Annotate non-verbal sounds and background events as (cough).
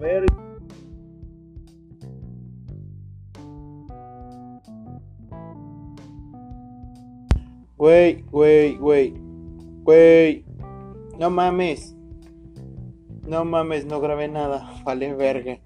verga. Güey, güey, güey. Güey. No mames. No mames, no grabé nada. (laughs) Vale, verga.